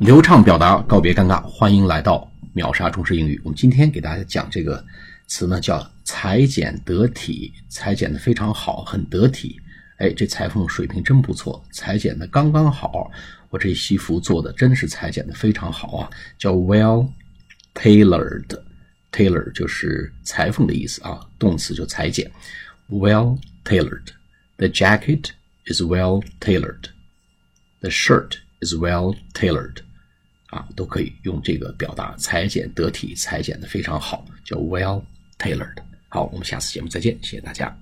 流畅表达，告别尴尬。欢迎来到秒杀中式英语。我们今天给大家讲这个词呢，叫裁剪得体，裁剪的非常好，很得体。哎，这裁缝水平真不错，裁剪的刚刚好。我这西服做的真是裁剪的非常好啊，叫 well tailored。tailor 就是裁缝的意思啊，动词就裁剪。well tailored。The jacket is well tailored. The shirt is well tailored. 啊，都可以用这个表达，裁剪得体，裁剪的非常好，叫 well tailored。好，我们下次节目再见，谢谢大家。